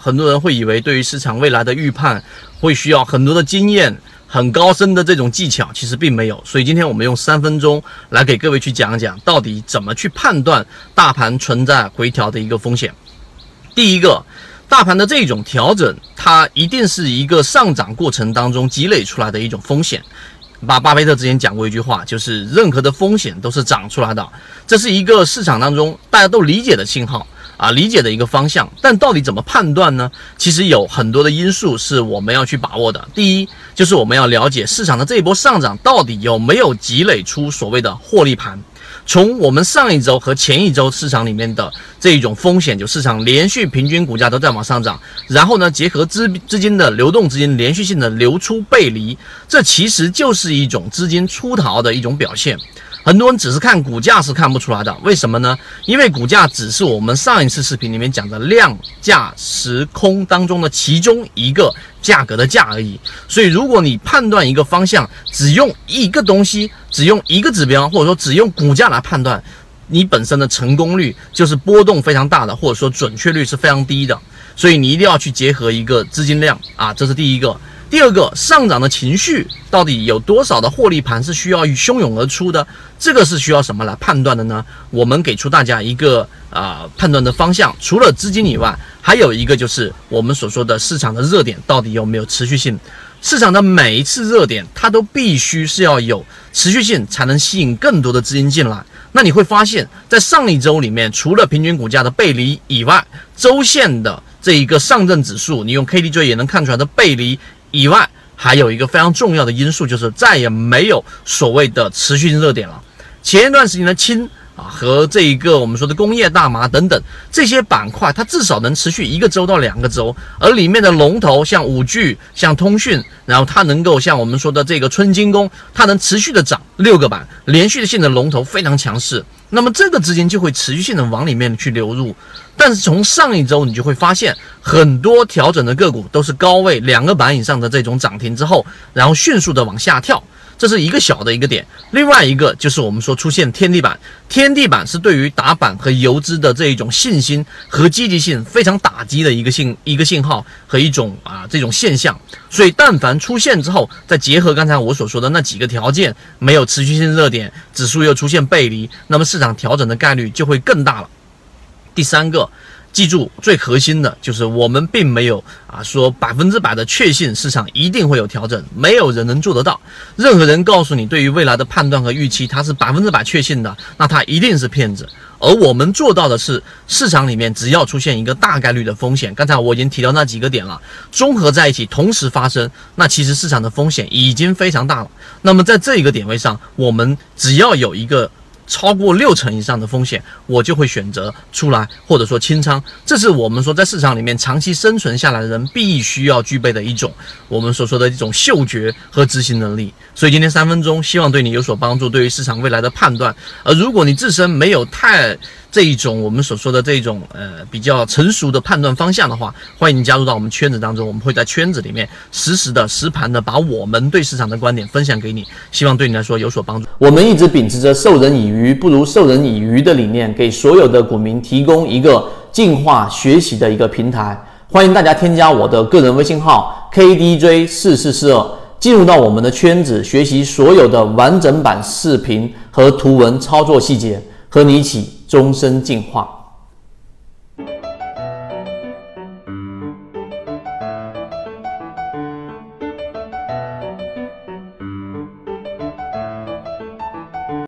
很多人会以为对于市场未来的预判会需要很多的经验、很高深的这种技巧，其实并没有。所以今天我们用三分钟来给各位去讲讲，到底怎么去判断大盘存在回调的一个风险。第一个，大盘的这种调整，它一定是一个上涨过程当中积累出来的一种风险。巴巴菲特之前讲过一句话，就是任何的风险都是涨出来的，这是一个市场当中大家都理解的信号啊，理解的一个方向。但到底怎么判断呢？其实有很多的因素是我们要去把握的。第一，就是我们要了解市场的这一波上涨到底有没有积累出所谓的获利盘。从我们上一周和前一周市场里面的这一种风险，就市场连续平均股价都在往上涨，然后呢，结合资资金的流动资金连续性的流出背离，这其实就是一种资金出逃的一种表现。很多人只是看股价是看不出来的，为什么呢？因为股价只是我们上一次视频里面讲的量价时空当中的其中一个价格的价而已。所以，如果你判断一个方向只用一个东西，只用一个指标，或者说只用股价来判断，你本身的成功率就是波动非常大的，或者说准确率是非常低的。所以，你一定要去结合一个资金量啊，这是第一个。第二个上涨的情绪到底有多少的获利盘是需要汹涌而出的？这个是需要什么来判断的呢？我们给出大家一个啊判断的方向，除了资金以外，还有一个就是我们所说的市场的热点到底有没有持续性？市场的每一次热点，它都必须是要有持续性，才能吸引更多的资金进来。那你会发现在上一周里面，除了平均股价的背离以外，周线的这一个上证指数，你用 K D J 也能看出来的背离。以外，还有一个非常重要的因素，就是再也没有所谓的持续性热点了。前一段时间的氢啊和这一个我们说的工业大麻等等这些板块，它至少能持续一个周到两个周，而里面的龙头像五 G、像通讯，然后它能够像我们说的这个春金工，它能持续的涨六个板，连续性的龙头非常强势。那么这个资金就会持续性的往里面去流入，但是从上一周你就会发现，很多调整的个股都是高位两个板以上的这种涨停之后，然后迅速的往下跳。这是一个小的一个点，另外一个就是我们说出现天地板，天地板是对于打板和游资的这一种信心和积极性非常打击的一个信一个信号和一种啊这种现象，所以但凡出现之后，再结合刚才我所说的那几个条件，没有持续性热点，指数又出现背离，那么市场调整的概率就会更大了。第三个。记住，最核心的就是我们并没有啊说百分之百的确信市场一定会有调整，没有人能做得到。任何人告诉你对于未来的判断和预期，他是百分之百确信的，那他一定是骗子。而我们做到的是，市场里面只要出现一个大概率的风险，刚才我已经提到那几个点了，综合在一起同时发生，那其实市场的风险已经非常大了。那么在这一个点位上，我们只要有一个。超过六成以上的风险，我就会选择出来，或者说清仓。这是我们说在市场里面长期生存下来的人必须要具备的一种我们所说的一种嗅觉和执行能力。所以今天三分钟，希望对你有所帮助，对于市场未来的判断。而如果你自身没有太这一种我们所说的这种呃比较成熟的判断方向的话，欢迎你加入到我们圈子当中，我们会在圈子里面实时的实盘的把我们对市场的观点分享给你，希望对你来说有所帮助。我们一直秉持着授人以鱼不如授人以渔的理念，给所有的股民提供一个进化学习的一个平台。欢迎大家添加我的个人微信号 KDJ 四四四二，进入到我们的圈子，学习所有的完整版视频和图文操作细节，和你一起。终身进化。